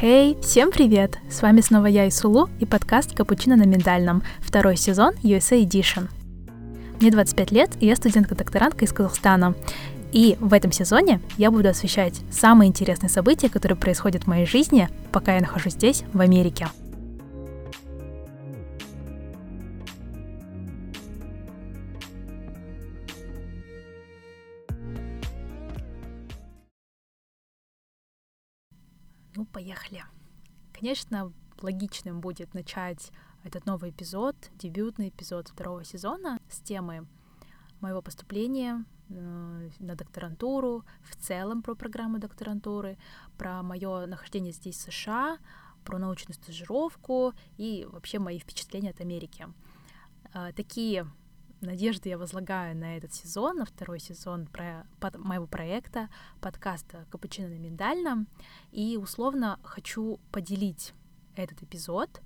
Хей, hey, всем привет! С вами снова я, Исулу, и подкаст «Капучино на миндальном», второй сезон USA Edition. Мне 25 лет, и я студентка-докторантка из Казахстана. И в этом сезоне я буду освещать самые интересные события, которые происходят в моей жизни, пока я нахожусь здесь, в Америке. Поехали. Конечно, логичным будет начать этот новый эпизод, дебютный эпизод второго сезона с темы моего поступления э, на докторантуру, в целом про программу докторантуры, про мое нахождение здесь в США, про научную стажировку и вообще мои впечатления от Америки. Э, такие надежды я возлагаю на этот сезон, на второй сезон про, под, моего проекта, подкаста «Капучино на миндальном». И условно хочу поделить этот эпизод,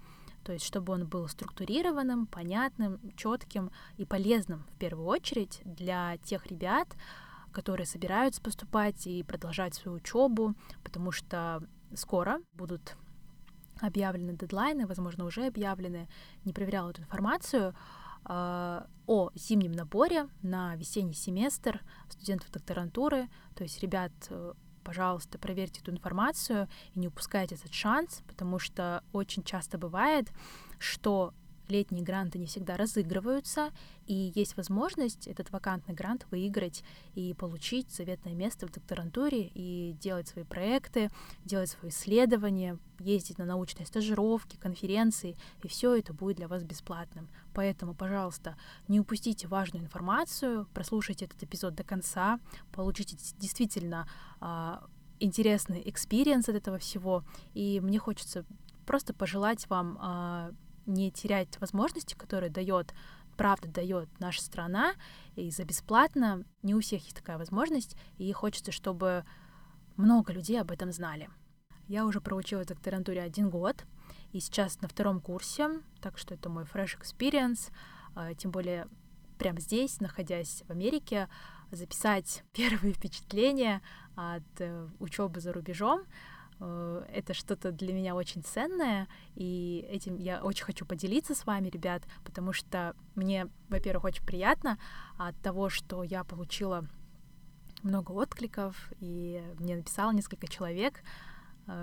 то есть чтобы он был структурированным, понятным, четким и полезным в первую очередь для тех ребят, которые собираются поступать и продолжать свою учебу, потому что скоро будут объявлены дедлайны, возможно, уже объявлены, не проверяла эту информацию, а, о зимнем наборе на весенний семестр студентов докторантуры. То есть, ребят, э, пожалуйста, проверьте эту информацию и не упускайте этот шанс, потому что очень часто бывает, что летние гранты не всегда разыгрываются, и есть возможность этот вакантный грант выиграть и получить заветное место в докторантуре и делать свои проекты, делать свои исследования, ездить на научные стажировки, конференции, и все это будет для вас бесплатным. Поэтому, пожалуйста, не упустите важную информацию, прослушайте этот эпизод до конца, получите действительно а, интересный experience от этого всего, и мне хочется просто пожелать вам а, не терять возможности, которые дает, правда дает наша страна, и за бесплатно. Не у всех есть такая возможность, и хочется, чтобы много людей об этом знали. Я уже проучилась в докторантуре один год, и сейчас на втором курсе, так что это мой fresh experience, а, тем более прямо здесь, находясь в Америке, записать первые впечатления от э, учебы за рубежом, Э, это что-то для меня очень ценное, и этим я очень хочу поделиться с вами, ребят, потому что мне, во-первых, очень приятно от того, что я получила много откликов, и мне написало несколько человек,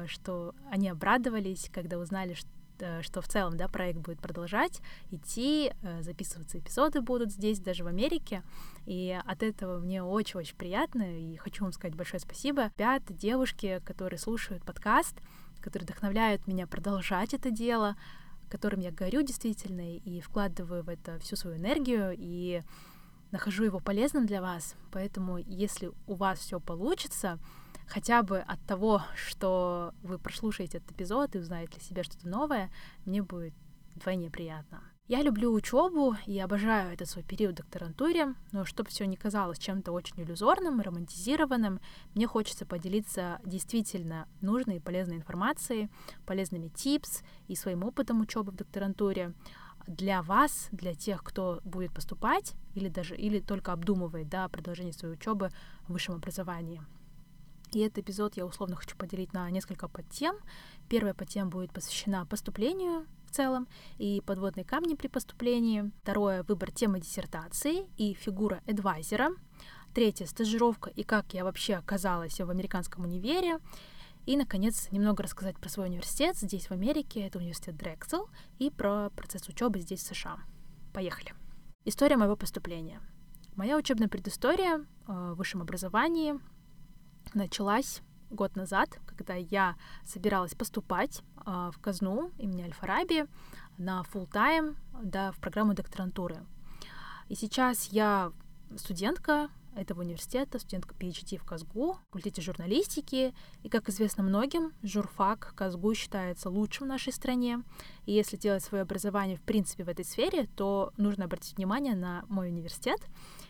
что они обрадовались, когда узнали, что Э, что в целом, да, проект будет продолжать идти, э, записываться эпизоды будут здесь, даже в Америке, и от этого мне очень-очень приятно, и хочу вам сказать большое спасибо. Ребят, девушки, которые слушают подкаст, которые вдохновляют меня продолжать это дело, которым я горю действительно и вкладываю в это всю свою энергию, и нахожу его полезным для вас. Поэтому, если у вас все получится, хотя бы от того, что вы прослушаете этот эпизод и узнаете для себя что-то новое, мне будет вдвойне приятно. Я люблю учебу и обожаю этот свой период в докторантуре, но чтобы все не казалось чем-то очень иллюзорным, романтизированным, мне хочется поделиться действительно нужной и полезной информацией, полезными типс и своим опытом учебы в докторантуре для вас, для тех, кто будет поступать или даже или только обдумывает да, продолжение своей учебы в высшем образовании. И этот эпизод я условно хочу поделить на несколько подтем. Первая подтема будет посвящена поступлению в целом и подводные камни при поступлении. Второе — выбор темы диссертации и фигура адвайзера. Третье — стажировка и как я вообще оказалась в американском универе. И, наконец, немного рассказать про свой университет здесь, в Америке. Это университет Дрексел. И про процесс учебы здесь, в США. Поехали. История моего поступления. Моя учебная предыстория э, в высшем образовании началась год назад, когда я собиралась поступать э, в казну имени Аль-Фараби на full тайм да, в программу докторантуры. И сейчас я студентка этого университета, студентка PhD в КАЗГУ, в факультете журналистики. И, как известно многим, журфак КАЗГУ считается лучшим в нашей стране. И если делать свое образование, в принципе, в этой сфере, то нужно обратить внимание на мой университет.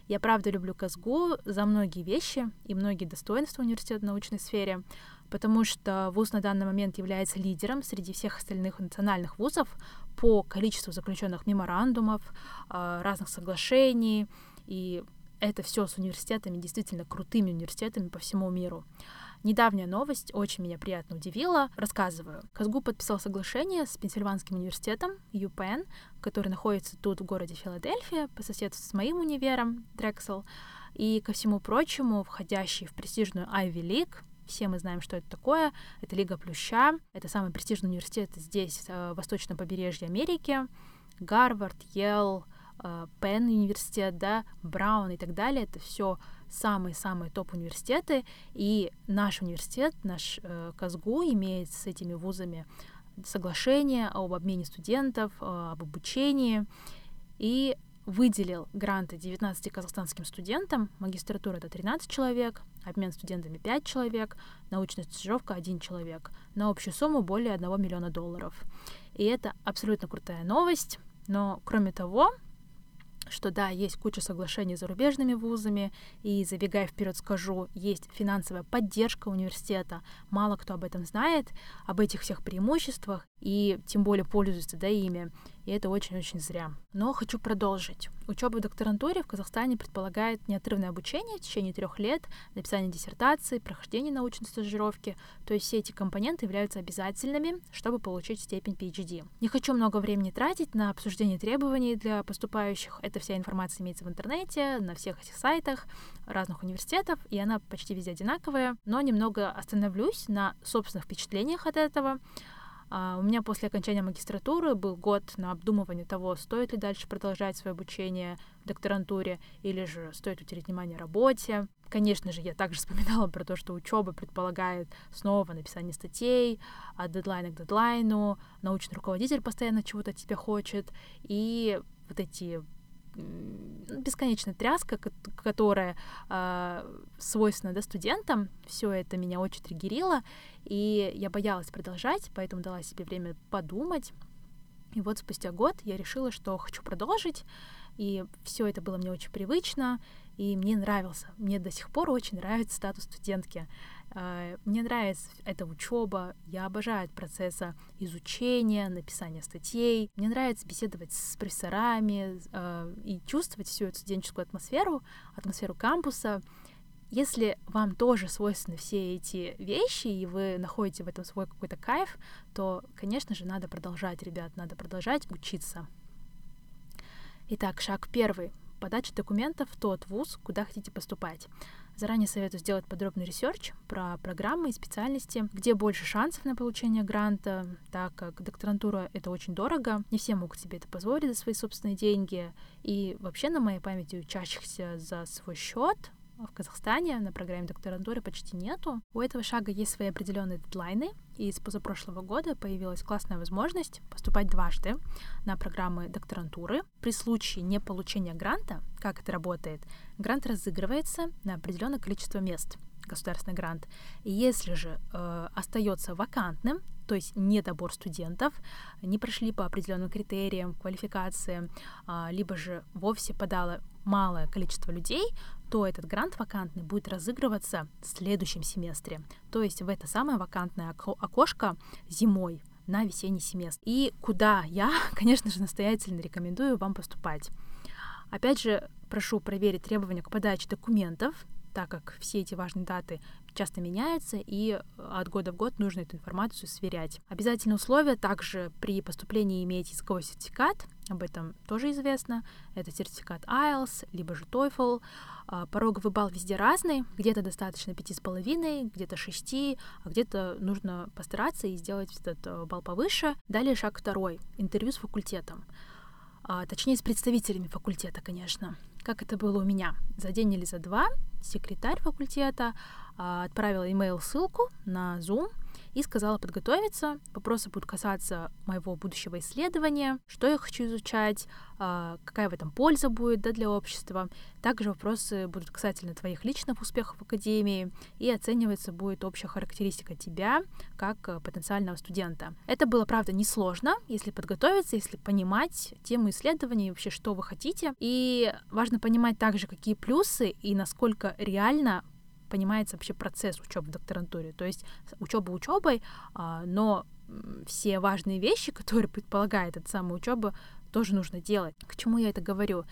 Я правда люблю КАЗГУ за многие вещи и многие достоинства университета в научной сфере, потому что вуз на данный момент является лидером среди всех остальных национальных вузов по количеству заключенных меморандумов, а, разных соглашений и это все с университетами, действительно крутыми университетами по всему миру. Недавняя новость очень меня приятно удивила. Рассказываю. Казгу подписал соглашение с Пенсильванским университетом UPenn, который находится тут в городе Филадельфия, по соседству с моим универом Дрексел, и, ко всему прочему, входящий в престижную Ivy League, все мы знаем, что это такое. Это Лига Плюща. Это самый престижный университет здесь, э, в восточном побережье Америки. Гарвард, Йелл, э, Пенн университет, да, Браун и так далее. Это все самые-самые топ-университеты. И наш университет, наш э, КАЗГУ имеет с этими вузами соглашение об обмене студентов, э, об обучении. И выделил гранты 19 казахстанским студентам, магистратура это 13 человек, обмен студентами 5 человек, научная стажировка 1 человек, на общую сумму более 1 миллиона долларов. И это абсолютно крутая новость, но кроме того, что да, есть куча соглашений с зарубежными вузами, и забегая вперед скажу, есть финансовая поддержка университета. Мало кто об этом знает, об этих всех преимуществах, и тем более пользуется да, ими. Это очень-очень зря. Но хочу продолжить. Учеба в докторантуре в Казахстане предполагает неотрывное обучение в течение трех лет, написание диссертации, прохождение научной стажировки. То есть все эти компоненты являются обязательными, чтобы получить степень PhD. Не хочу много времени тратить на обсуждение требований для поступающих. Эта вся информация имеется в интернете, на всех этих сайтах разных университетов, и она почти везде одинаковая. Но немного остановлюсь на собственных впечатлениях от этого. Uh, у меня после окончания магистратуры был год на обдумывание того, стоит ли дальше продолжать свое обучение в докторантуре или же стоит утереть внимание работе. Конечно же, я также вспоминала про то, что учеба предполагает снова написание статей, от дедлайна к дедлайну, научный руководитель постоянно чего-то от тебя хочет, и вот эти бесконечная тряска, которая э, свойственна да, студентам, все это меня очень триггерило, и я боялась продолжать, поэтому дала себе время подумать. И вот спустя год я решила, что хочу продолжить, и все это было мне очень привычно, и мне нравился. Мне до сих пор очень нравится статус студентки. А, мне нравится эта учеба, я обожаю этот процесс изучения, написания статей. Мне нравится беседовать с профессорами а, и чувствовать всю эту студенческую атмосферу, атмосферу кампуса. Если вам тоже свойственны все эти вещи, и вы находите в этом свой какой-то кайф, то, конечно же, надо продолжать, ребят, надо продолжать учиться. Итак, шаг первый. Подача документов в тот вуз, куда хотите поступать. Заранее советую сделать подробный research про программы и специальности, где больше шансов на получение гранта, так как докторантура — это очень дорого, не все могут себе это позволить за свои собственные деньги, и вообще на моей памяти учащихся за свой счет в Казахстане на программе докторантуры почти нету. У этого шага есть свои определенные дедлайны, и с позапрошлого года появилась классная возможность поступать дважды на программы докторантуры. При случае не получения гранта, как это работает, грант разыгрывается на определенное количество мест государственный грант. И если же э, остается вакантным, то есть недобор студентов, не прошли по определенным критериям квалификации, э, либо же вовсе подало малое количество людей, то этот грант вакантный будет разыгрываться в следующем семестре, то есть в это самое вакантное окошко зимой на весенний семестр. И куда я, конечно же, настоятельно рекомендую вам поступать. Опять же, прошу проверить требования к подаче документов, так как все эти важные даты часто меняются, и от года в год нужно эту информацию сверять. Обязательное условие также при поступлении иметь языковой сертификат, об этом тоже известно. Это сертификат IELTS, либо же TOEFL. А, пороговый балл везде разный. Где-то достаточно пяти с половиной, где-то шести, а где-то нужно постараться и сделать этот э, балл повыше. Далее шаг второй. Интервью с факультетом. А, точнее, с представителями факультета, конечно. Как это было у меня? За день или за два секретарь факультета а, отправила имейл ссылку на Zoom и сказала подготовиться. Вопросы будут касаться моего будущего исследования, что я хочу изучать, а, какая в этом польза будет да, для общества. Также вопросы будут касательно твоих личных успехов в академии, и оцениваться будет общая характеристика тебя как э, потенциального студента. Это было, правда, несложно, если подготовиться, если понимать тему исследований, вообще, что вы хотите. И важно понимать также, какие плюсы и насколько реально понимается вообще процесс учебы в докторантуре. То есть учеба учебой, а, но все важные вещи, которые предполагает эта самая учеба, тоже нужно делать. К чему я это говорю?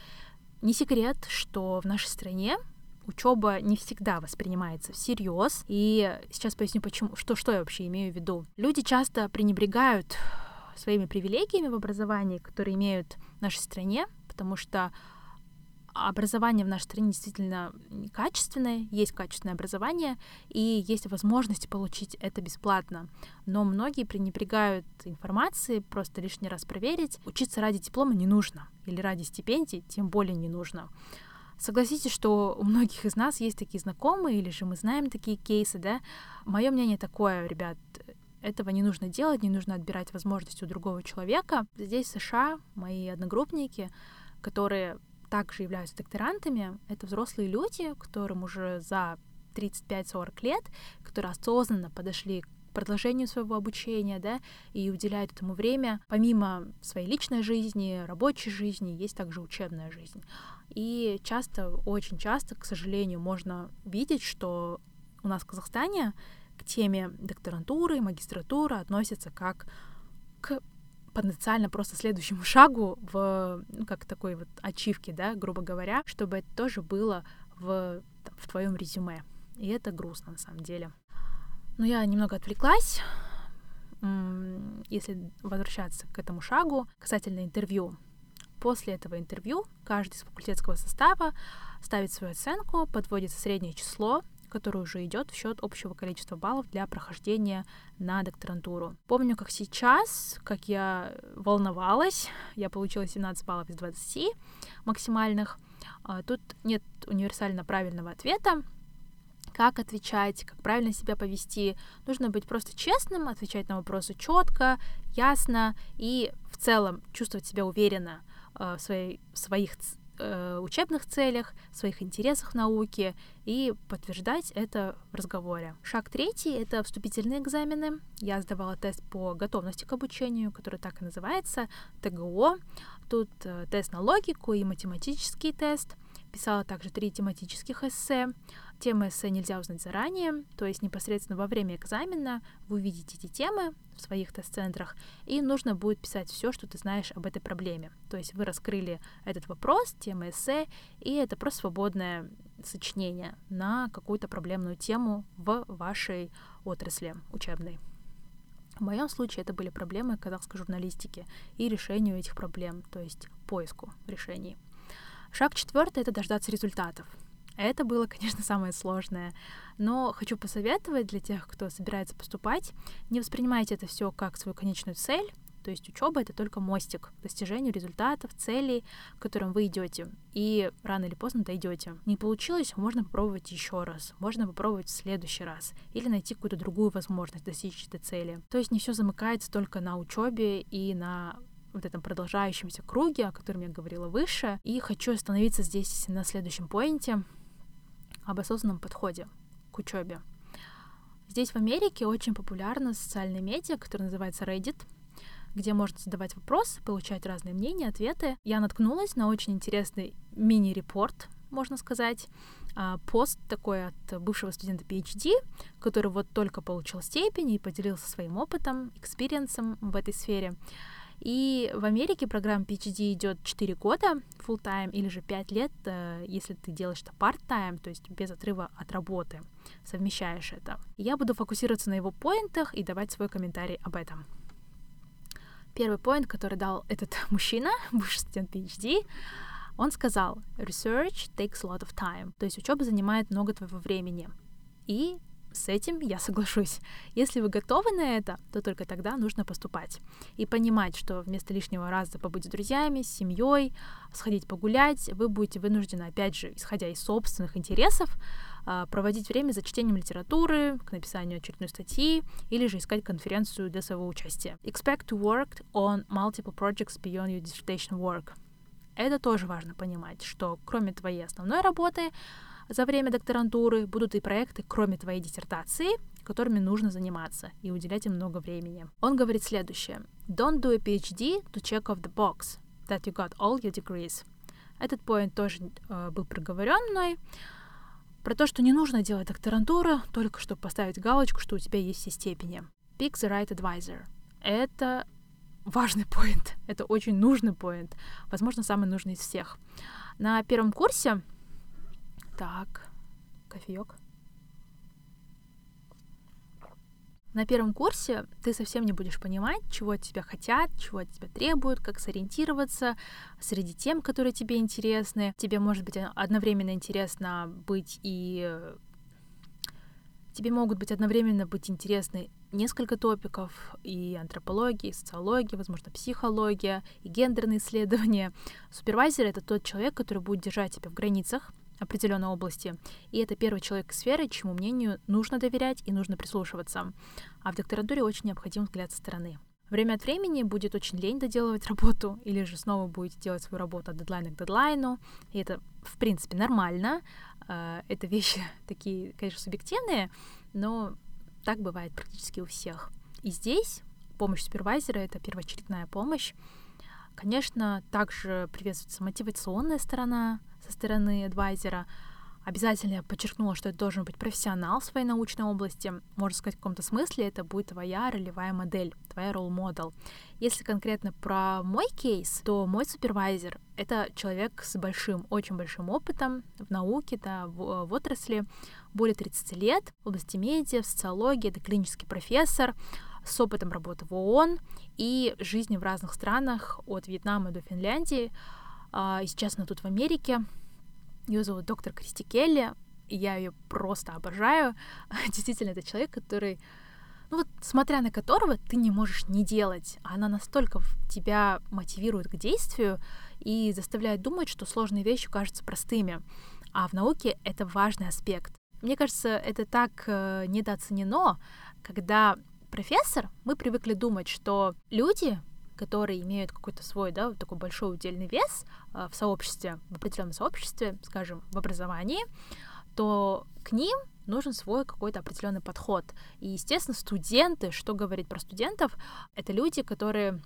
Не секрет, что в нашей стране учеба не всегда воспринимается всерьез. И сейчас поясню, почему, что, что я вообще имею в виду. Люди часто пренебрегают своими привилегиями в образовании, которые имеют в нашей стране, потому что образование в нашей стране действительно качественное, есть качественное образование, и есть возможность получить это бесплатно. Но многие пренебрегают информацией, просто лишний раз проверить. Учиться ради диплома не нужно, или ради стипендий тем более не нужно. Согласитесь, что у многих из нас есть такие знакомые, или же мы знаем такие кейсы, да? Мое мнение такое, ребят, этого не нужно делать, не нужно отбирать возможности у другого человека. Здесь в США мои одногруппники, которые также являются докторантами, это взрослые люди, которым уже за 35-40 лет, которые осознанно подошли к продолжению своего обучения, да, и уделяют этому время. Помимо своей личной жизни, рабочей жизни, есть также учебная жизнь. И часто, очень часто, к сожалению, можно видеть, что у нас в Казахстане к теме докторантуры, магистратуры относятся как к потенциально просто следующему шагу в, ну, как такой вот ачивке, да, грубо говоря, чтобы это тоже было в, в твоем резюме. И это грустно на самом деле. Но я немного отвлеклась. Если возвращаться к этому шагу, касательно интервью, После этого интервью каждый из факультетского состава ставит свою оценку, подводится среднее число, которое уже идет в счет общего количества баллов для прохождения на докторантуру. Помню, как сейчас, как я волновалась, я получила 17 баллов из 20 максимальных. А, тут нет универсально правильного ответа, как отвечать, как правильно себя повести. Нужно быть просто честным, отвечать на вопросы четко, ясно и в целом чувствовать себя уверенно Э, в, своей, своих э, учебных целях, своих интересах в науке и подтверждать это в разговоре. Шаг третий — это вступительные экзамены. Я сдавала тест по готовности к обучению, который так и называется, ТГО. Тут э, тест на логику и математический тест. Писала также три тематических эссе. Темы эссе нельзя узнать заранее, то есть непосредственно во время экзамена вы увидите эти темы в своих тест-центрах, и нужно будет писать все, что ты знаешь об этой проблеме. То есть вы раскрыли этот вопрос, тема эссе, и это просто свободное сочинение на какую-то проблемную тему в вашей отрасли учебной. В моем случае это были проблемы казахской журналистики и решению этих проблем, то есть поиску решений. Шаг четвертый — это дождаться результатов. Это было, конечно, самое сложное. Но хочу посоветовать для тех, кто собирается поступать, не воспринимайте это все как свою конечную цель. То есть учеба это только мостик к достижению результатов, целей, к которым вы идете. И рано или поздно дойдете. Не получилось, можно попробовать еще раз. Можно попробовать в следующий раз. Или найти какую-то другую возможность достичь этой цели. То есть не все замыкается только на учебе и на вот этом продолжающемся круге, о котором я говорила выше. И хочу остановиться здесь на следующем point е об осознанном подходе к учебе. Здесь в Америке очень популярна социальная медиа, которая называется Reddit, где можно задавать вопросы, получать разные мнения, ответы. Я наткнулась на очень интересный mini-report, можно сказать, а, пост такой от бывшего студента PhD, который вот только получил степень и поделился своим опытом, experience ом в этой сфере. И в Америке программа PhD идет 4 года full time или же 5 лет, э, если ты делаешь это part-time, то есть без отрыва от работы, совмещаешь это. Я буду фокусироваться на его поинтах и давать свой комментарий об этом. Первый поинт, который дал этот мужчина, бывший студент PhD, он сказал, research takes a lot of time, то есть учеба занимает много твоего времени. И с этим я соглашусь. Если вы готовы на это, то только тогда нужно поступать. И понимать, что вместо лишнего раза побыть с друзьями, с семьей, сходить погулять, вы будете вынуждены, опять же, исходя из собственных интересов, а, проводить время за чтением литературы, к написанию очередной статьи или же искать конференцию для своего участия. Expect to work on multiple projects beyond your dissertation work. Это тоже важно понимать, что кроме твоей основной работы за время докторантуры будут и проекты, кроме твоей диссертации, которыми нужно заниматься и уделять им много времени. Он говорит следующее. Don't do a PhD to check off the box that you got all your degrees. Этот поинт тоже э, был проговорен мной. Про то, что не нужно делать докторантуру, только чтобы поставить галочку, что у тебя есть все степени. Pick the right advisor. Это важный поинт. Это очень нужный поинт. Возможно, самый нужный из всех. На первом курсе... Так, кофеек. На первом курсе ты совсем не будешь понимать, чего от тебя хотят, чего от тебя требуют, как сориентироваться среди тем, которые тебе интересны. Тебе может быть одновременно интересно быть и тебе могут быть одновременно быть интересны несколько топиков, и антропология, и социология, возможно, психология, и гендерные исследования. Супервайзер — это тот человек, который будет держать тебя в границах, определенной области. И это первый человек сферы, чему мнению нужно доверять и нужно прислушиваться. А в докторантуре очень необходим взгляд со стороны. Время от времени будет очень лень доделывать работу, или же снова будете делать свою работу от дедлайна к дедлайну. И это, в принципе, нормально. А, это вещи такие, конечно, субъективные, но так бывает практически у всех. И здесь помощь супервайзера — это первоочередная помощь. Конечно, также приветствуется мотивационная сторона, со стороны адвайзера. Обязательно я подчеркнула, что это должен быть профессионал в своей научной области. Можно сказать, в каком-то смысле это будет твоя ролевая модель, твоя ролл-модел. Если конкретно про мой кейс, то мой супервайзер — это человек с большим, очень большим опытом в науке, да, в, в отрасли, более 30 лет в области медиа, в социологии, это клинический профессор, с опытом работы в ООН и жизни в разных странах, от Вьетнама до Финляндии. А, и сейчас она тут в Америке. Ее зовут доктор Кристи Келли, и я ее просто обожаю. Действительно, это человек, который, ну вот, смотря на которого ты не можешь не делать. Она настолько тебя мотивирует к действию и заставляет думать, что сложные вещи кажутся простыми. А в науке это важный аспект. Мне кажется, это так э, недооценено, когда профессор, мы привыкли думать, что люди которые имеют какой-то свой, да, такой большой удельный вес э, в сообществе, в определенном сообществе, скажем, в образовании, то к ним нужен свой какой-то определенный подход. И, естественно, студенты, что говорить про студентов, это люди, которые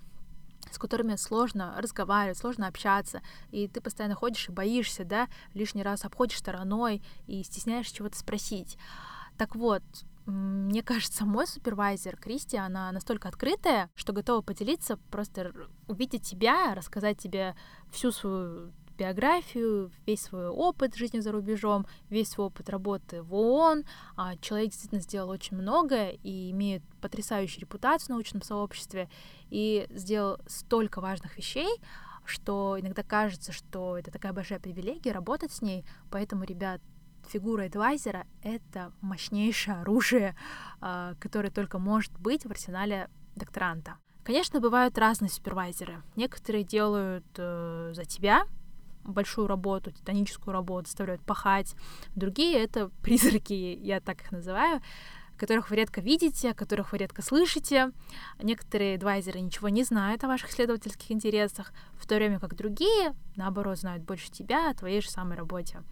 с которыми сложно разговаривать, сложно общаться, и ты постоянно ходишь и боишься, да, лишний раз обходишь стороной и стесняешься чего-то спросить. Так вот, мне кажется, мой супервайзер Кристи, она настолько открытая, что готова поделиться, просто увидеть тебя, рассказать тебе всю свою биографию, весь свой опыт жизни за рубежом, весь свой опыт работы в ООН. А человек действительно сделал очень многое и имеет потрясающую репутацию в научном сообществе и сделал столько важных вещей, что иногда кажется, что это такая большая привилегия работать с ней. Поэтому, ребят, фигура адвайзера — это мощнейшее оружие, а, которое только может быть в арсенале докторанта. Конечно, бывают разные супервайзеры. Некоторые делают э, за тебя большую работу, титаническую работу, заставляют пахать. Другие — это призраки, я так их называю, которых вы редко видите, которых вы редко слышите. Некоторые adviser ы ничего не знают о ваших исследовательских интересах, в то время как другие, наоборот, знают больше тебя о твоей же самой работе.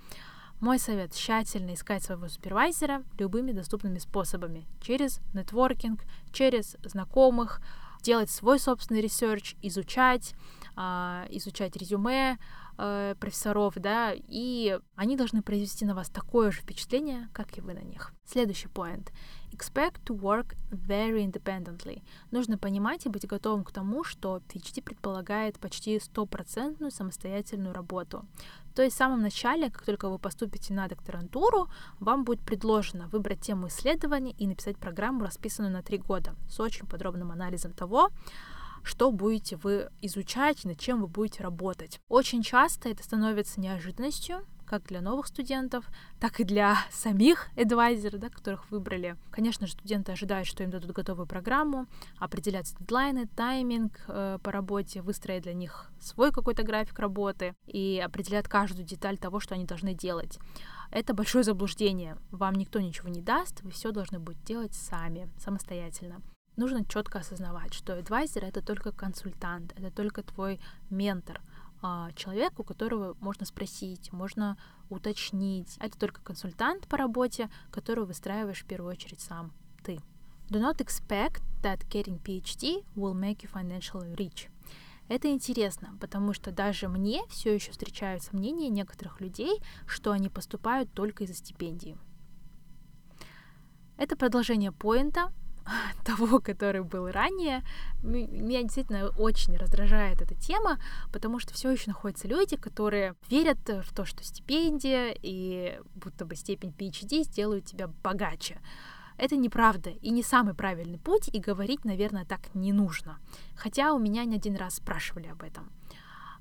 Мой совет — тщательно искать своего супервайзера любыми доступными способами. Через networking, через знакомых, делать свой собственный research, изучать, э, изучать резюме э, профессоров, да, и они должны произвести на вас такое же впечатление, как и вы на них. Следующий point. Expect to work very independently. Нужно понимать и быть готовым к тому, что PhD предполагает почти стопроцентную самостоятельную работу. То есть в самом начале, как только вы поступите на докторантуру, вам будет предложено выбрать тему исследования и написать программу, расписанную на три года, с очень подробным анализом того, что будете вы изучать, над чем вы будете работать. Очень часто это становится неожиданностью, как для новых студентов, так и для самих адвайзеров, да, которых выбрали. Конечно же, студенты ожидают, что им дадут готовую программу, определять дедлайны, тайминг э, по работе, выстроить для них свой какой-то график работы и определять каждую деталь того, что они должны делать. Это большое заблуждение. Вам никто ничего не даст, вы все должны будете делать сами, самостоятельно нужно четко осознавать, что адвайзер это только консультант, это только твой ментор, а, человек, у которого можно спросить, можно уточнить. Это только консультант по работе, которого выстраиваешь в первую очередь сам ты. Do not expect that getting PhD will make you financially rich. Это интересно, потому что даже мне все еще встречаются мнения некоторых людей, что они поступают только из-за стипендии. Это продолжение поинта, того, который был ранее. Меня действительно очень раздражает эта тема, потому что все еще находятся люди, которые верят в то, что стипендия и будто бы степень PhD сделают тебя богаче. Это неправда и не самый правильный путь, и говорить, наверное, так не нужно. Хотя у меня не один раз спрашивали об этом.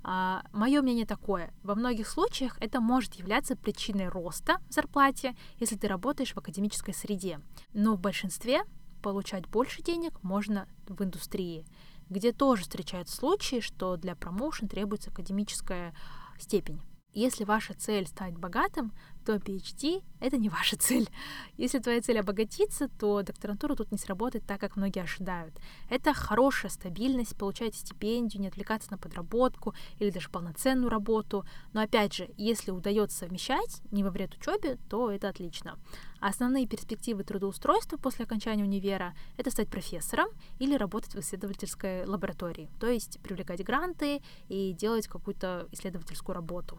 А, мое мнение такое. Во многих случаях это может являться причиной роста в зарплате, если ты работаешь в академической среде. Но в большинстве получать больше денег можно в индустрии, где тоже встречаются случаи, что для промоушен требуется академическая степень. Если ваша цель стать богатым, то PhD — это не ваша цель. Если твоя цель обогатиться, то докторантура тут не сработает так, как многие ожидают. Это хорошая стабильность, получать стипендию, не отвлекаться на подработку или даже полноценную работу. Но опять же, если удается совмещать не во вред учебе, то это отлично. Основные перспективы трудоустройства после окончания универа — это стать профессором или работать в исследовательской лаборатории, то есть привлекать гранты и делать какую-то исследовательскую работу.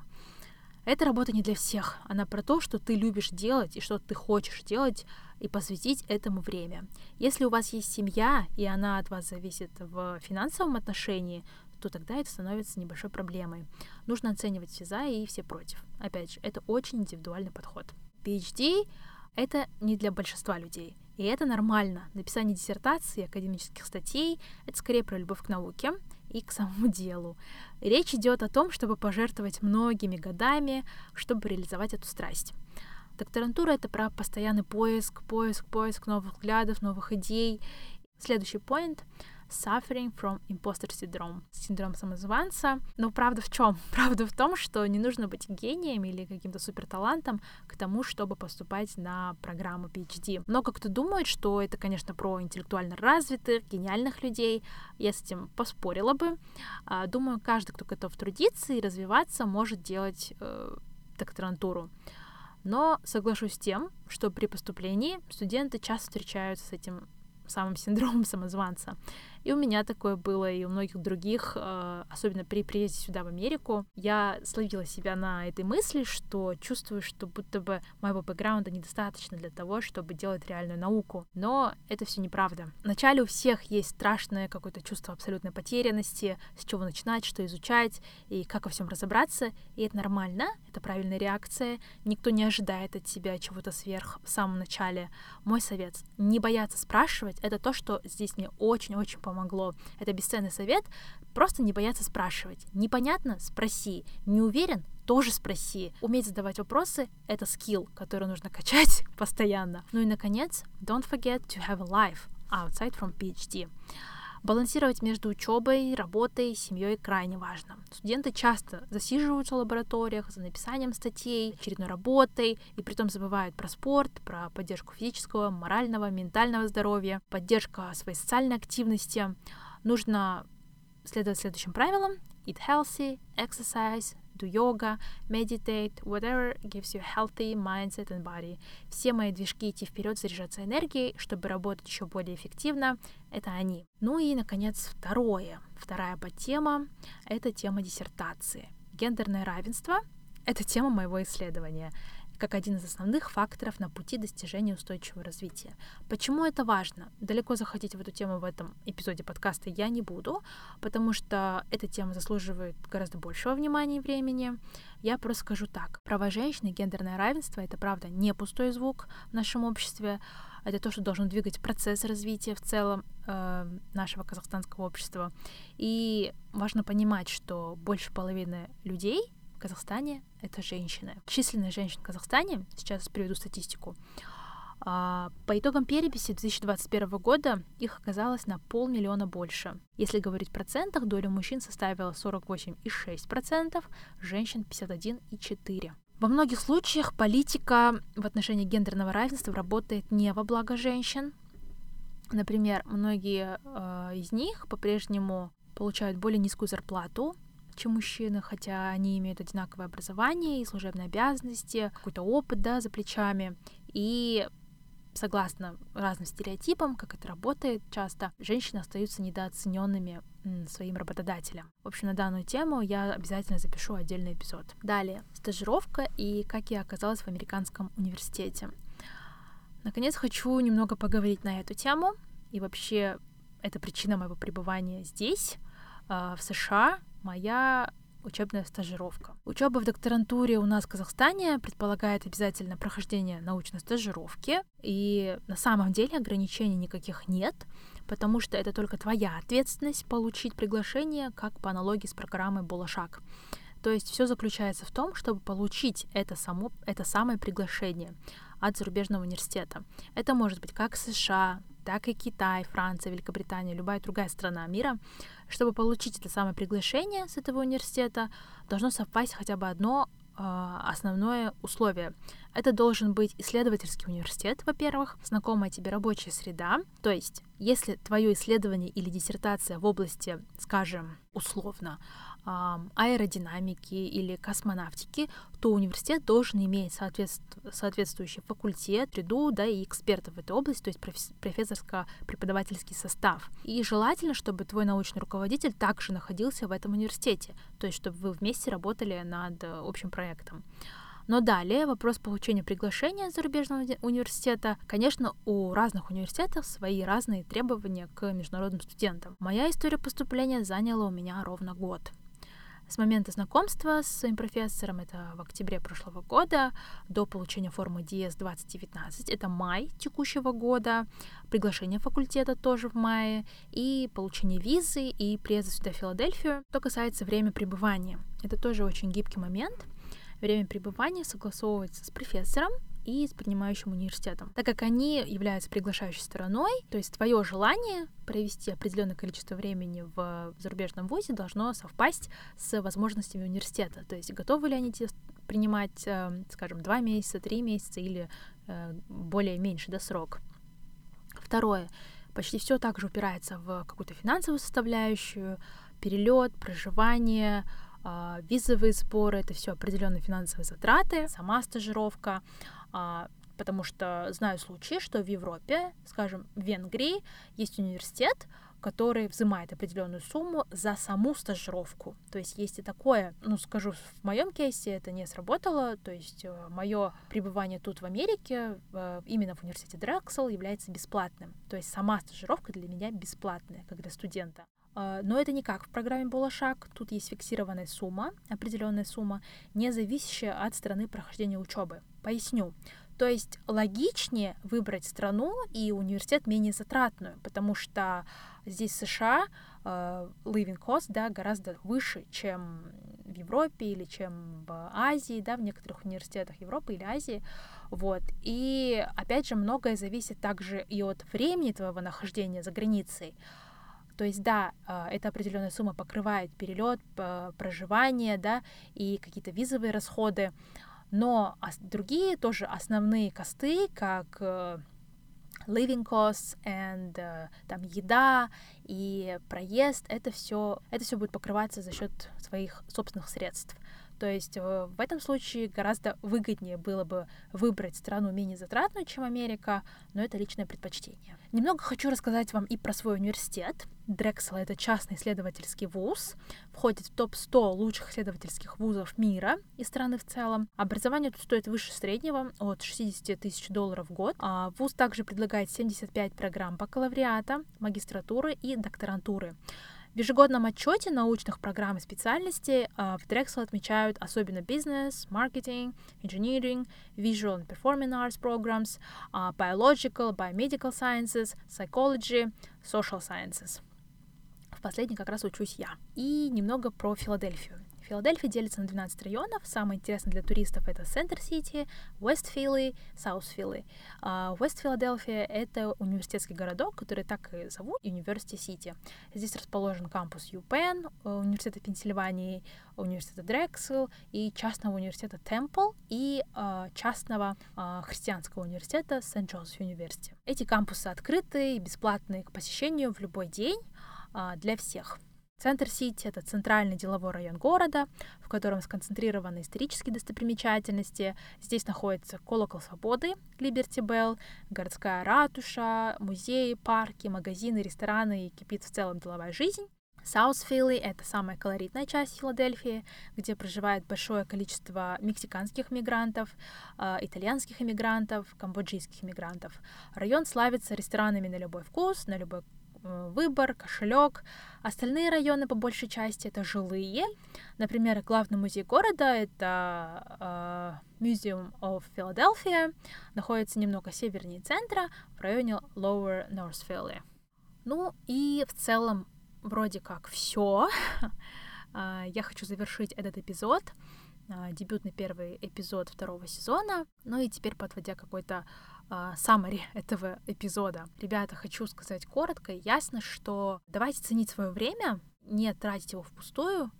Эта работа не для всех. Она про то, что ты любишь делать и что ты хочешь делать и посвятить этому время. Если у вас есть семья, и она от вас зависит в финансовом отношении, то тогда это становится небольшой проблемой. Нужно оценивать все за и все против. Опять же, это очень индивидуальный подход. PhD — это не для большинства людей. И это нормально. Написание диссертации, академических статей — это скорее про любовь к науке и к самому делу. Речь идет о том, чтобы пожертвовать многими годами, чтобы реализовать эту страсть. Докторантура — это про постоянный поиск, поиск, поиск новых взглядов, новых идей. Следующий поинт suffering from imposter syndrome, синдром самозванца. Но правда в чем? Правда в том, что не нужно быть гением или каким-то суперталантом к тому, чтобы поступать на программу PhD. Много кто думает, что это, конечно, про интеллектуально развитых, гениальных людей. Я с этим поспорила бы. А, думаю, каждый, кто готов трудиться и развиваться, может делать э, докторантуру. Но соглашусь с тем, что при поступлении студенты часто встречаются с этим самым синдромом самозванца. И у меня такое было, и у многих других, э, особенно при приезде сюда, в Америку. Я словила себя на этой мысли, что чувствую, что будто бы моего бэкграунда недостаточно для того, чтобы делать реальную науку. Но это все неправда. Вначале у всех есть страшное какое-то чувство абсолютной потерянности, с чего начинать, что изучать и как во всем разобраться. И это нормально, это правильная реакция. Никто не ожидает от тебя чего-то сверх в самом начале. Мой совет — не бояться спрашивать. Это то, что здесь мне очень-очень помогает помогло. Это бесценный совет. Просто не бояться спрашивать. Непонятно? Спроси. Не уверен? Тоже спроси. Уметь задавать вопросы — это скилл, который нужно качать постоянно. Ну и, наконец, don't forget to have a life outside from PhD. Балансировать между учебой, работой, семьей крайне важно. Студенты часто засиживаются в лабораториях за написанием статей, очередной работой, и при том забывают про спорт, про поддержку физического, морального, ментального здоровья, поддержка своей социальной активности. Нужно следовать следующим правилам. Eat healthy, exercise, do yoga, meditate, whatever gives you healthy mindset and body. Все мои движки идти вперед, заряжаться энергией, чтобы работать еще более эффективно, это они. Ну и, наконец, второе. Вторая подтема — это тема диссертации. Гендерное равенство — это тема моего исследования как один из основных факторов на пути достижения устойчивого развития. Почему это важно? Далеко заходить в эту тему в этом эпизоде подкаста я не буду, потому что эта тема заслуживает гораздо большего внимания и времени. Я просто скажу так. Права женщины, гендерное равенство — это, правда, не пустой звук в нашем обществе. Это то, что должно двигать процесс развития в целом э, нашего казахстанского общества. И важно понимать, что больше половины людей Казахстане это женщины. Численность женщин в Казахстане, сейчас приведу статистику, а, по итогам переписи 2021 года их оказалось на полмиллиона больше. Если говорить в процентах, доля мужчин составила 48,6%, женщин 51,4%. Во многих случаях политика в отношении гендерного равенства работает не во благо женщин. Например, многие э, из них по-прежнему получают более низкую зарплату, чем мужчины, хотя они имеют одинаковое образование и служебные обязанности, какой-то опыт, да, за плечами. И согласно разным стереотипам, как это работает часто, женщины остаются недооцененными своим работодателем. В общем, на данную тему я обязательно запишу отдельный эпизод. Далее, стажировка и как я оказалась в американском университете. Наконец, хочу немного поговорить на эту тему. и вообще это причина моего пребывания здесь, а, в США, моя учебная стажировка. Учеба в докторантуре у нас в Казахстане предполагает обязательно прохождение научной стажировки, и на самом деле ограничений никаких нет, потому что это только твоя ответственность получить приглашение, как по аналогии с программой Булашак. То есть все заключается в том, чтобы получить это, само, это самое приглашение от зарубежного университета. Это может быть как США, так и Китай, Франция, Великобритания, любая другая страна мира. Чтобы получить это самое приглашение с этого университета, должно совпасть хотя бы одно э, основное условие. Это должен быть исследовательский университет, во-первых, знакомая тебе рабочая среда. То есть, если твое исследование или диссертация в области, скажем, условно, аэродинамики или космонавтики, то университет должен иметь соответствующий факультет, ряду, да, и экспертов в этой области, то есть профессорско-преподавательский состав. И желательно, чтобы твой научный руководитель также находился в этом университете, то есть чтобы вы вместе работали над э, общим проектом. Но далее вопрос получения приглашения зарубежного университета. Конечно, у разных университетов свои разные требования к международным студентам. Моя история поступления заняла у меня ровно год. С момента знакомства с своим профессором, это в октябре прошлого года, до получения формы DS 2019, это май текущего года, приглашение факультета тоже в мае, и получение визы, и приезд сюда в Филадельфию. Что касается времени пребывания, это тоже очень гибкий момент. Время пребывания согласовывается с профессором, и с принимающим университетом. Так как они являются приглашающей стороной, то есть твое желание провести определенное количество времени в зарубежном вузе должно совпасть с возможностями университета. То есть готовы ли они тебе принимать, э, скажем, два месяца, три месяца или э, более меньше да, срок. Второе. Почти все также упирается в какую-то финансовую составляющую, перелет, проживание, а, визовые сборы, это все определенные финансовые затраты, сама стажировка, а, потому что знаю случаи, что в Европе, скажем, в Венгрии есть университет, который взимает определенную сумму за саму стажировку. То есть есть и такое, ну скажу, в моем кейсе это не сработало, то есть э, мое пребывание тут в Америке, э, именно в университете Драксел, является бесплатным. То есть сама стажировка для меня бесплатная, как для студента. А, но это не как в программе Булашак. Тут есть фиксированная сумма, определенная сумма, не зависящая от страны прохождения учебы. Поясню. То есть логичнее выбрать страну и университет менее затратную, потому что здесь США uh, living cost да, гораздо выше, чем в Европе или чем в Азии, да, в некоторых университетах Европы или Азии. Вот. И опять же, многое зависит также и от времени твоего нахождения за границей. То есть, да, а, эта определенная сумма покрывает перелет, проживание, да, и какие-то визовые расходы, но другие тоже основные косты, как э, living costs and uh, там еда и проезд, это все это все будет покрываться за счет своих собственных средств. То есть э, в этом случае гораздо выгоднее было бы выбрать страну менее затратную, чем Америка, но это личное предпочтение. Немного хочу рассказать вам и про свой университет. Дрексел — это частный исследовательский вуз, входит в топ-100 лучших исследовательских вузов мира и страны в целом. Образование тут стоит выше среднего, от 60 тысяч долларов в год. А вуз также предлагает 75 программ бакалавриата, магистратуры и докторантуры. В ежегодном отчете научных программ и специальностей uh, в Drexel отмечают особенно бизнес, маркетинг, engineering, visual and performing arts programs, uh, biological, biomedical sciences, psychology, social sciences. В последней как раз учусь я. И немного про Филадельфию. Филадельфия делится на 12 районов. Самое интересное для туристов это Center City, West Philly, South Philly. Уэст-Филадельфия — это университетский городок, который так и зовут University City. Здесь расположен кампус UPenn, Университета Пенсильвании, Университета Дрексел и частного университета Темпл и э, частного э, христианского университета Сент-Джозеф Университи. Эти кампусы открыты и бесплатны к посещению в любой день э, для всех. Центр Сити — это центральный деловой район города, в котором сконцентрированы исторические достопримечательности. Здесь находится колокол свободы, Liberty Bell, городская ратуша, музеи, парки, магазины, рестораны и кипит в целом деловая жизнь. Саус Филли — это самая колоритная часть Филадельфии, где проживает большое количество мексиканских мигрантов, э, итальянских иммигрантов, камбоджийских мигрантов. Район славится ресторанами на любой вкус, на любой выбор, кошелек. Остальные районы, по большей части, это жилые. Например, главный музей города — это э, Museum of Philadelphia, находится немного севернее центра, в районе Lower North Philly. Ну и в целом вроде как все. А, я хочу завершить этот эпизод, а, дебютный первый эпизод второго сезона. Ну и теперь, подводя какой-то саммари этого эпизода. Ребята, хочу сказать коротко и ясно, что давайте ценить свое время, не тратить его впустую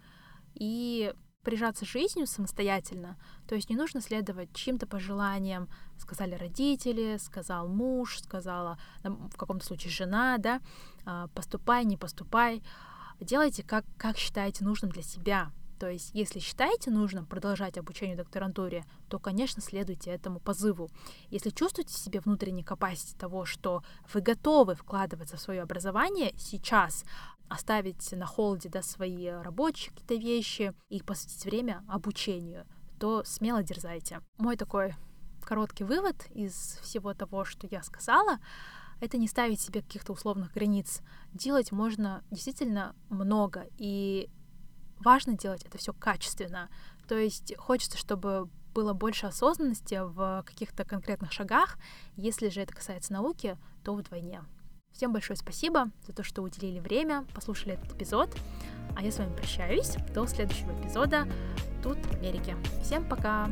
и прижаться жизнью самостоятельно. То есть не нужно следовать чьим-то пожеланиям. Сказали родители, сказал муж, сказала в каком-то случае жена, да, а, поступай, не поступай. Делайте, как, как считаете нужным для себя. То есть, если считаете нужным продолжать обучение в докторантуре, то, конечно, следуйте этому позыву. Если чувствуете себе внутренней капасити того, что вы готовы вкладываться в свое образование сейчас, оставить на холоде да, свои рабочие какие-то вещи и посвятить время обучению, то смело дерзайте. Мой такой короткий вывод из всего того, что я сказала, это не ставить себе каких-то условных границ. Делать можно действительно много, и важно делать это все качественно. То есть хочется, чтобы было больше осознанности в каких-то конкретных шагах. Если же это касается науки, то вдвойне. Всем большое спасибо за то, что уделили время, послушали этот эпизод. А я с вами прощаюсь до следующего эпизода тут, в Америке. Всем пока!